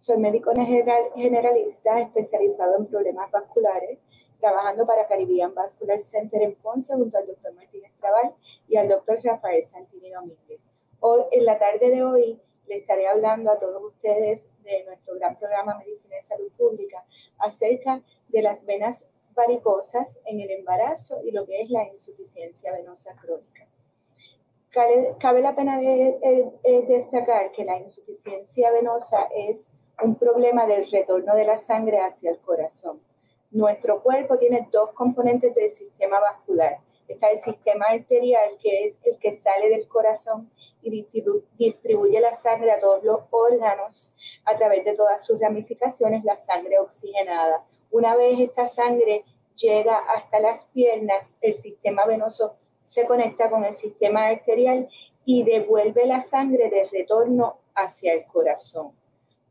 Soy médico generalista especializado en problemas vasculares trabajando para Caribbean Vascular Center en Ponce junto al doctor Martínez Cabal y al doctor Rafael Santini Domínguez. Hoy, en la tarde de hoy, le estaré hablando a todos ustedes de nuestro gran programa Medicina y Salud Pública acerca de las venas varicosas en el embarazo y lo que es la insuficiencia venosa crónica. Cabe, la pena de, destacar que la insuficiencia venosa es un problema del retorno de la sangre hacia el corazón nuestro cuerpo tiene dos componentes del sistema vascular. Está el sistema arterial, que es el que sale del corazón y distribuye la sangre a todos los órganos a través de todas sus ramificaciones, la sangre oxigenada. Una vez esta sangre llega hasta las piernas, el sistema venoso se conecta con el sistema arterial y devuelve la sangre de retorno hacia el corazón.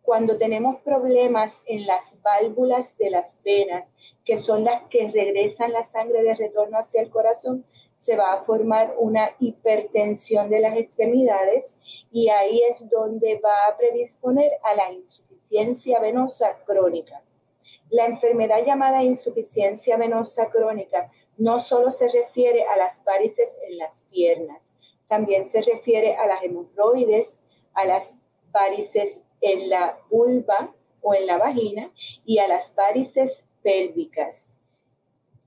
Cuando tenemos problemas en las válvulas de las venas, que son las que regresan la sangre de retorno hacia el corazón, se va a formar una hipertensión de las extremidades y ahí es donde va a predisponer a la insuficiencia venosa crónica. La enfermedad llamada insuficiencia venosa crónica no solo se refiere a las varices en las piernas, también se refiere a las hemorroides, a las varices en la vulva o en la vagina y a las varices pélvicas.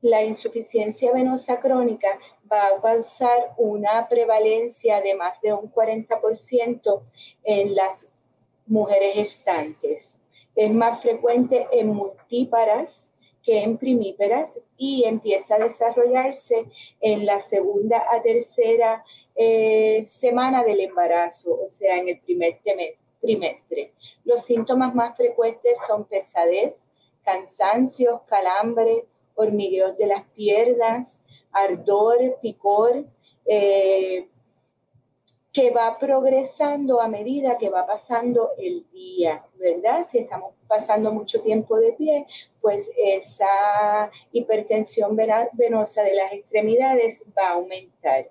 La insuficiencia venosa crónica va a causar una prevalencia de más de un 40% en las mujeres gestantes. Es más frecuente en multíparas que en primíperas y empieza a desarrollarse en la segunda a tercera eh, semana del embarazo, o sea, en el primer trimestre. Los síntomas más frecuentes son pesadez, cansancio, calambre, hormigueos de las piernas, ardor, picor, eh, que va progresando a medida que va pasando el día, ¿verdad? Si estamos pasando mucho tiempo de pie, pues esa hipertensión venosa de las extremidades va a aumentar.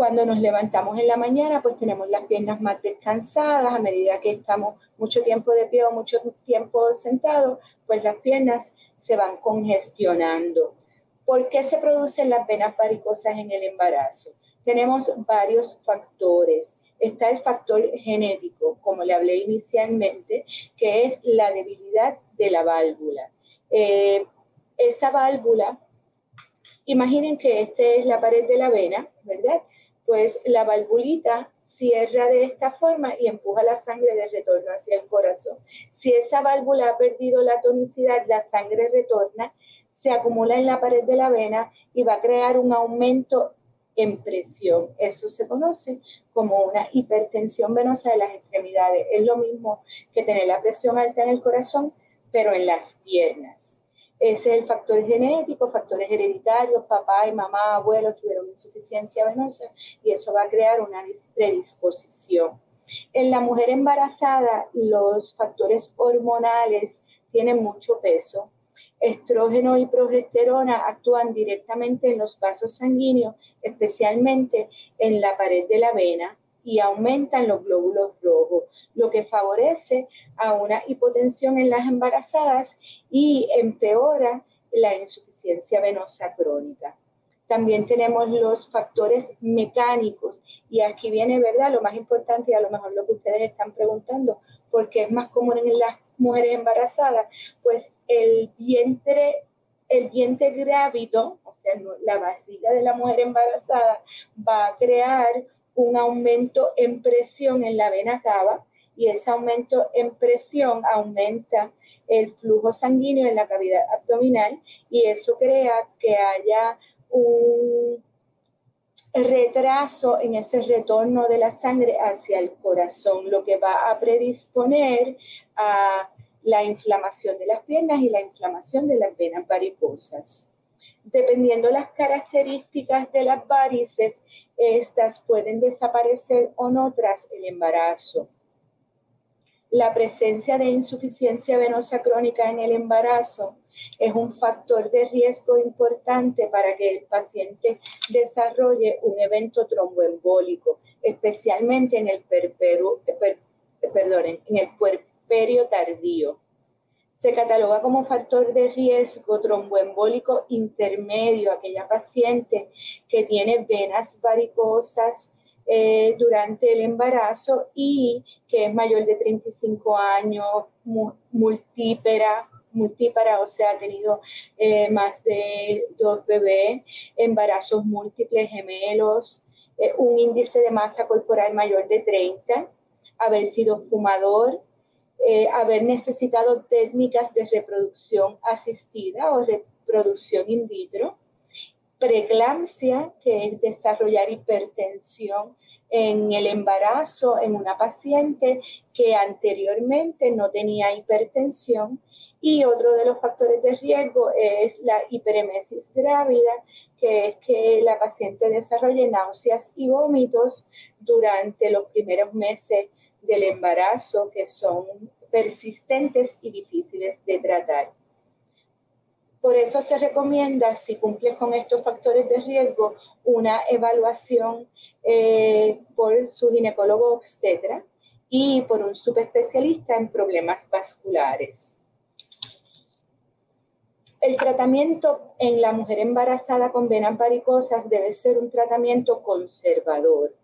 Cuando nos levantamos en la mañana, pues tenemos las piernas más descansadas. A medida que estamos mucho tiempo de pie o mucho tiempo sentado, pues las piernas se van congestionando. ¿Por qué se producen las venas varicosas en el embarazo? Tenemos varios factores. Está el factor genético, como le hablé inicialmente, que es la debilidad de la válvula. Eh, esa válvula, imaginen que esta es la pared de la vena, ¿verdad? Pues la valvulita cierra de esta forma y empuja la sangre de retorno hacia el corazón. Si esa válvula ha perdido la tonicidad, la sangre retorna, se acumula en la pared de la vena y va a crear un aumento en presión. Eso se conoce como una hipertensión venosa de las extremidades. Es lo mismo que tener la presión alta en el corazón, pero en las piernas. Es el factor genético, factores hereditarios, papá y mamá, abuelos tuvieron insuficiencia venosa y eso va a crear una predisposición. En la mujer embarazada, los factores hormonales tienen mucho peso. Estrógeno y progesterona actúan directamente en los vasos sanguíneos, especialmente en la pared de la vena y aumentan los glóbulos rojos, lo que favorece a una hipotensión en las embarazadas y empeora la insuficiencia venosa crónica. También tenemos los factores mecánicos y aquí viene, ¿verdad? Lo más importante y a lo mejor lo que ustedes están preguntando, porque es más común en las mujeres embarazadas, pues el vientre, el vientre grávido, o sea, la barriga de la mujer embarazada, va a crear un aumento en presión en la vena cava y ese aumento en presión aumenta el flujo sanguíneo en la cavidad abdominal y eso crea que haya un retraso en ese retorno de la sangre hacia el corazón, lo que va a predisponer a la inflamación de las piernas y la inflamación de las venas varicosas. Dependiendo las características de las varices, estas pueden desaparecer o no tras el embarazo. La presencia de insuficiencia venosa crónica en el embarazo es un factor de riesgo importante para que el paciente desarrolle un evento tromboembólico, especialmente en el, perperu, en el puerperio tardío. Se cataloga como factor de riesgo tromboembólico intermedio. Aquella paciente que tiene venas varicosas eh, durante el embarazo y que es mayor de 35 años, multípera, multípara, o sea, ha tenido eh, más de dos bebés, embarazos múltiples, gemelos, eh, un índice de masa corporal mayor de 30, haber sido fumador, haber necesitado técnicas de reproducción asistida o reproducción in vitro, preeclampsia, que es desarrollar hipertensión en el embarazo en una paciente que anteriormente no tenía hipertensión. Y otro de los factores de riesgo es la hiperemesis grávida, que es que la paciente desarrolle náuseas y vómitos durante los primeros meses del embarazo, que son persistentes y difíciles de tratar. Por eso se recomienda, si cumple con estos factores de riesgo, una evaluación eh, por su ginecólogo obstetra y por un subespecialista en problemas vasculares. El tratamiento en la mujer embarazada con venas varicosas debe ser un tratamiento conservador.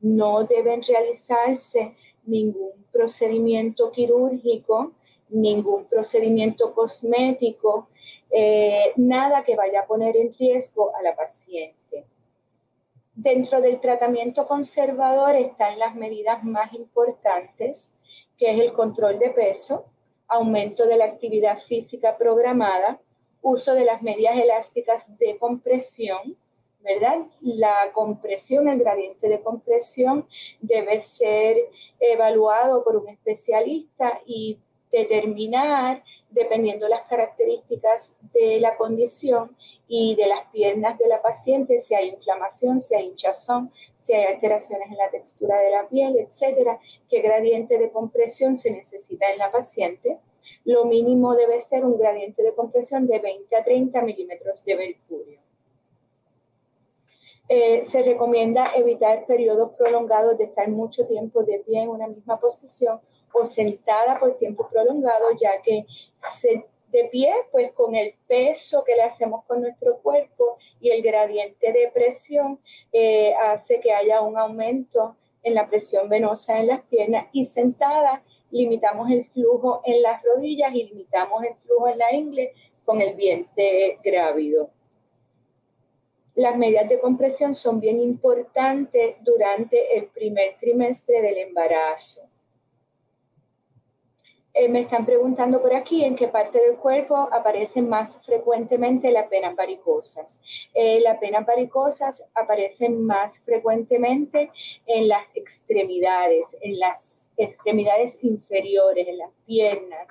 No deben realizarse ningún procedimiento quirúrgico, ningún procedimiento cosmético, eh, nada que vaya a poner en riesgo a la paciente. Dentro del tratamiento conservador están las medidas más importantes, que es el control de peso, aumento de la actividad física programada, uso de las medias elásticas de compresión, ¿verdad? La compresión, el gradiente de compresión debe ser evaluado por un especialista y determinar, dependiendo las características de la condición y de las piernas de la paciente, si hay inflamación, si hay hinchazón, si hay alteraciones en la textura de la piel, etcétera, qué gradiente de compresión se necesita en la paciente. Lo mínimo debe ser un gradiente de compresión de 20 a 30 milímetros de mercurio. Eh, se recomienda evitar periodos prolongados de estar mucho tiempo de pie en una misma posición o sentada por tiempo prolongado, ya que de pie, pues con el peso que le hacemos con nuestro cuerpo y el gradiente de presión eh, hace que haya un aumento en la presión venosa en las piernas y sentada limitamos el flujo en las rodillas y limitamos el flujo en la ingle con el vientre grávido. Las medidas de compresión son bien importantes durante el primer trimestre del embarazo. Eh, me están preguntando por aquí en qué parte del cuerpo aparecen más frecuentemente las venas varicosas. Eh, las venas varicosas aparecen más frecuentemente en las extremidades, en las extremidades inferiores, en las piernas,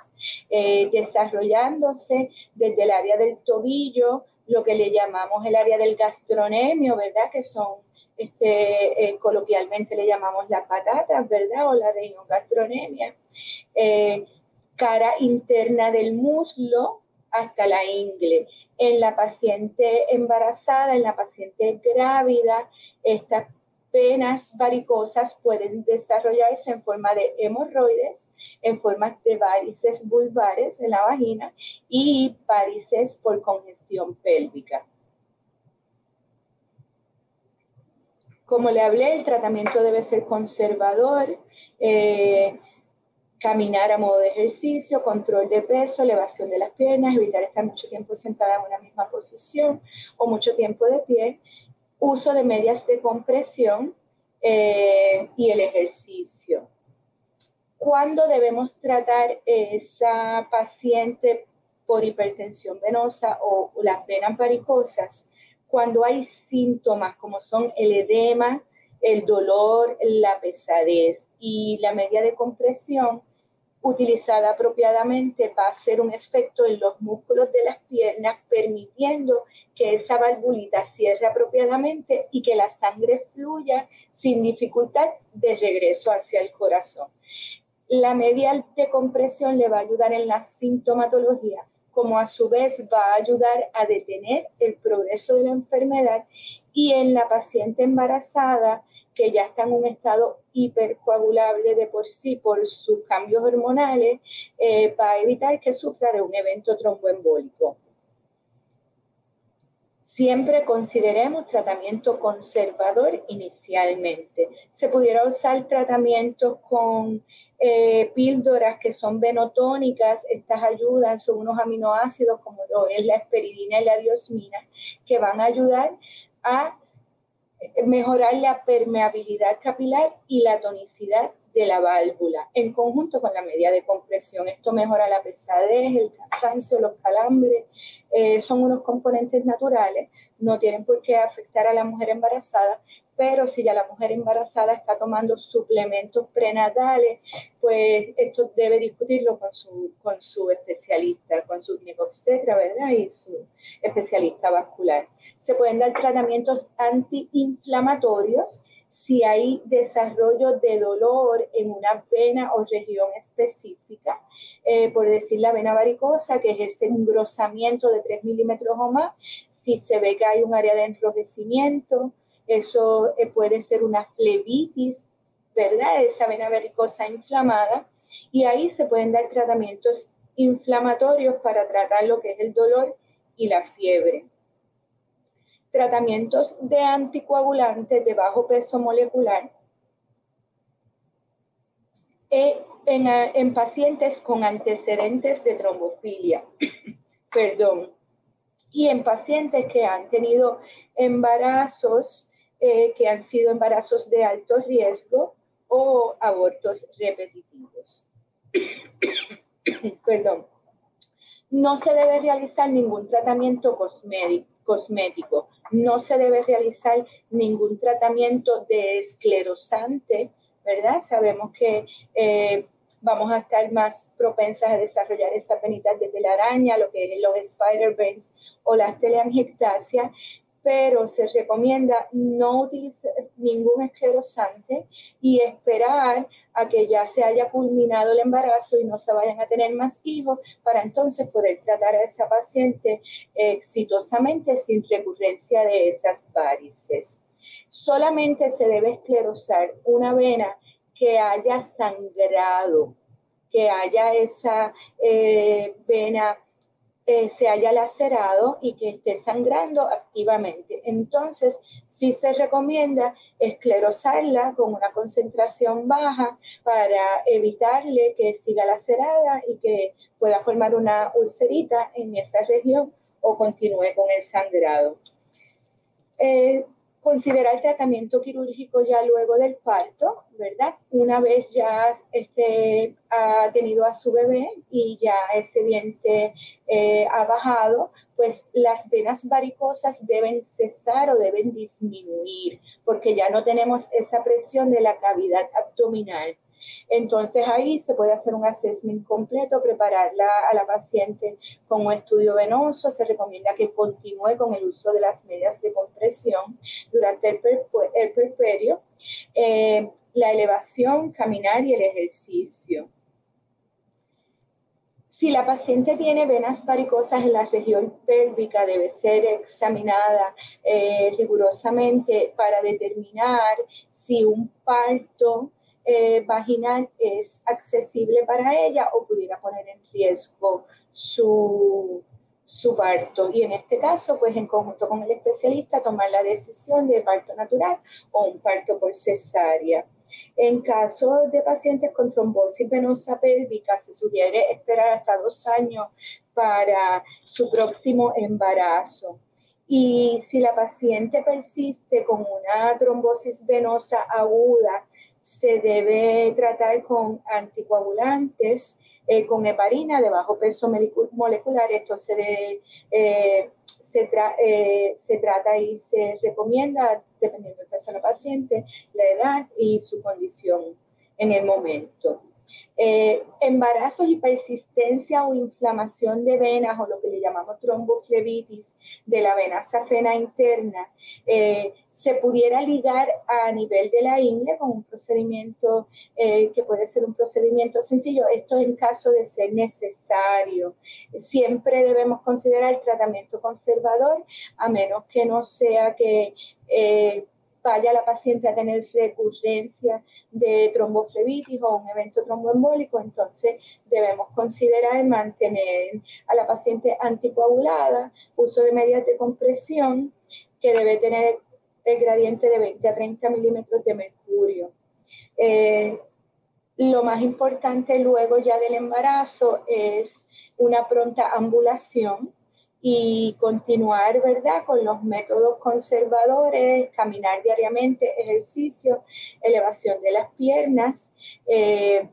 eh, desarrollándose desde el área del tobillo, lo que le llamamos el área del gastronemio, ¿verdad? Que son este, coloquialmente le llamamos las patatas, ¿verdad? O la de gastronemia cara interna del muslo hasta la ingle. En la paciente embarazada, en la paciente grávida, estas venas varicosas pueden desarrollarse en forma de hemorroides, en forma de varices vulvares en la vagina y varices por congestión pélvica. Como le hablé, el tratamiento debe ser conservador. Eh, caminar a modo de ejercicio, control de peso, elevación de las piernas, evitar estar mucho tiempo sentada en una misma posición o mucho tiempo de pie, uso de medias de compresión eh, y el ejercicio. ¿Cuándo debemos tratar esa paciente por hipertensión venosa o las venas varicosas? Cuando hay síntomas como son el edema, el dolor, la pesadez y la media de compresión utilizada apropiadamente va a hacer un efecto en los músculos de las piernas, permitiendo que esa valvulita cierre apropiadamente y que la sangre fluya sin dificultad de regreso hacia el corazón. La media de compresión le va a ayudar en la sintomatología, como a su vez va a ayudar a detener el progreso de la enfermedad y en la paciente embarazada que ya está en un estado hipercoagulable de por sí por sus cambios hormonales, eh, para evitar que sufra de un evento tromboembólico. Siempre consideremos tratamiento conservador inicialmente. Se pudiera usar tratamientos con eh, píldoras que son venotónicas, estas ayudan, son unos aminoácidos como lo es la esperidina y la diosmina, que van a ayudar a mejorar la permeabilidad capilar y la tonicidad de la válvula en conjunto con la media de compresión. Esto mejora la pesadez, el cansancio, los calambres. Eh, son unos componentes naturales, no tienen por qué afectar a la mujer embarazada, pero si ya la mujer embarazada está tomando suplementos prenatales, pues esto debe discutirlo con su, con su especialista, con su ginecobstetra, ¿verdad? Y su especialista vascular. Se pueden dar tratamientos antiinflamatorios si hay desarrollo de dolor en una vena o región específica, eh, por decir la vena varicosa, que es ese engrosamiento de 3 milímetros o más, si se ve que hay un área de enrojecimiento, eso eh, puede ser una flebitis, ¿verdad? Esa vena varicosa inflamada, y ahí se pueden dar tratamientos inflamatorios para tratar lo que es el dolor y la fiebre tratamientos de anticoagulantes de bajo peso molecular eh, en, en pacientes con antecedentes de trombofilia. Perdón. Y en pacientes que han tenido embarazos, eh, que han sido embarazos de alto riesgo o abortos repetitivos. Perdón. No se debe realizar ningún tratamiento cosmético no se debe realizar ningún tratamiento de esclerosante, ¿verdad? Sabemos que eh, vamos a estar más propensas a desarrollar esa penitas de telaraña, lo que es los spider veins o las teleangiectasias, pero se recomienda no utilizar ningún esclerosante y esperar a que ya se haya culminado el embarazo y no se vayan a tener más hijos para entonces poder tratar a esa paciente exitosamente sin recurrencia de esas varices. Solamente se debe esclerosar una vena que haya sangrado, que haya esa eh, vena eh, se haya lacerado y que esté sangrando activamente. Entonces, sí se recomienda esclerosarla con una concentración baja para evitarle que siga lacerada y que pueda formar una ulcerita en esa región o continúe con el sangrado. Eh, considerar el tratamiento quirúrgico ya luego del parto, ¿verdad? Una vez ya este, ha tenido a su bebé y ya ese diente eh, ha bajado, pues las venas varicosas deben cesar o deben disminuir porque ya no tenemos esa presión de la cavidad abdominal. Entonces ahí se puede hacer un assessment completo, prepararla a la paciente con un estudio venoso. Se recomienda que continúe con el uso de las medias de compresión durante el, perperio, eh, la elevación, caminar y el ejercicio. Si la paciente tiene venas varicosas en la región pélvica, debe ser examinada eh, rigurosamente para determinar si un parto eh, vaginal es accesible para ella o pudiera poner en riesgo su, su parto. Y en este caso, pues en conjunto con el especialista, tomar la decisión de parto natural o un parto por cesárea. En caso de pacientes con trombosis venosa pélvica, se sugiere esperar hasta dos años para su próximo embarazo. Y si la paciente persiste con una trombosis venosa aguda, se debe tratar con anticoagulantes, eh, con heparina de bajo peso molecular. Esto se, eh, se, eh, se, trata y se recomienda, dependiendo del caso de la paciente, la edad y su condición en el momento. Eh, embarazos y persistencia o inflamación de venas o lo que le llamamos tromboflebitis de la vena safena interna eh, se pudiera ligar a nivel de la ingle con un procedimiento eh, que puede ser un procedimiento sencillo. Esto en caso de ser necesario. Siempre debemos considerar el tratamiento conservador a menos que no sea que vaya la paciente a tener recurrencia de tromboflebitis o un evento tromboembólico, entonces debemos considerar mantener a la paciente anticoagulada, uso de medidas de compresión, que debe tener el gradiente de 20 a 30 milímetros de mercurio. Eh, lo más importante luego ya del embarazo es una pronta ambulación y continuar, ¿verdad?, con los métodos conservadores, caminar diariamente, ejercicio, elevación de las piernas eh,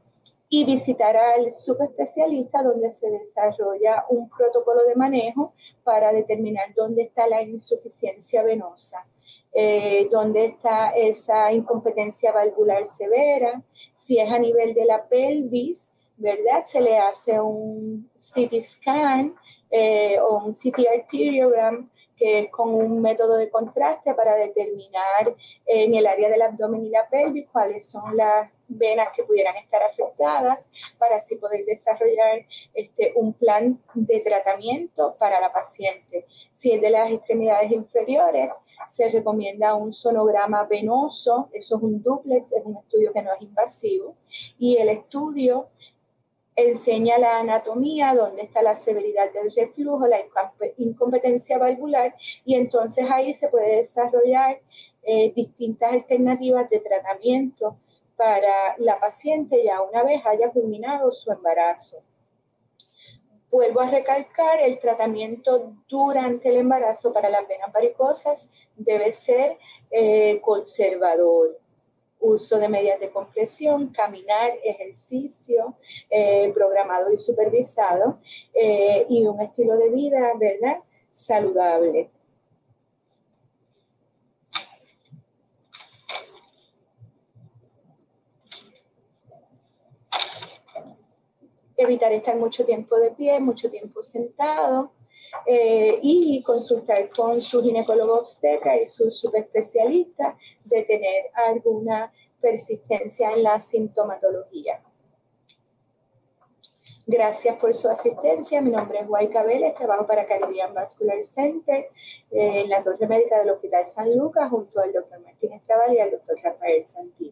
y visitar al subespecialista donde se desarrolla un protocolo de manejo para determinar dónde está la insuficiencia venosa, eh, dónde está esa incompetencia valvular severa, si es a nivel de la pelvis, ¿verdad? Se le hace un CT scan eh, o un CT arteriogram, que es con un método de contraste para determinar en el área del abdomen y la pelvis cuáles son las venas que pudieran estar afectadas para así poder desarrollar este, un plan de tratamiento para la paciente. Si es de las extremidades inferiores, se recomienda un sonograma venoso, eso es un duplex, es un estudio que no es invasivo, y el estudio enseña la anatomía, dónde está la severidad del reflujo, la incompetencia valvular, y entonces ahí se puede desarrollar eh, distintas alternativas de tratamiento para la paciente ya una vez haya culminado su embarazo. Vuelvo a recalcar, el tratamiento durante el embarazo para las venas varicosas debe ser eh, conservador uso de medidas de compresión, caminar, ejercicio eh, programado y supervisado eh, y un estilo de vida, ¿verdad? Saludable. Evitar estar mucho tiempo de pie, mucho tiempo sentado, eh, y consultar con su ginecólogo obstetra y su subespecialista de tener alguna persistencia en la sintomatología. Gracias por su asistencia. Mi nombre es Guay Vélez, trabajo para Caribbean Vascular Center en la torre médica del Hospital San Lucas junto al doctor Martínez Trabal y al doctor Rafael Santini.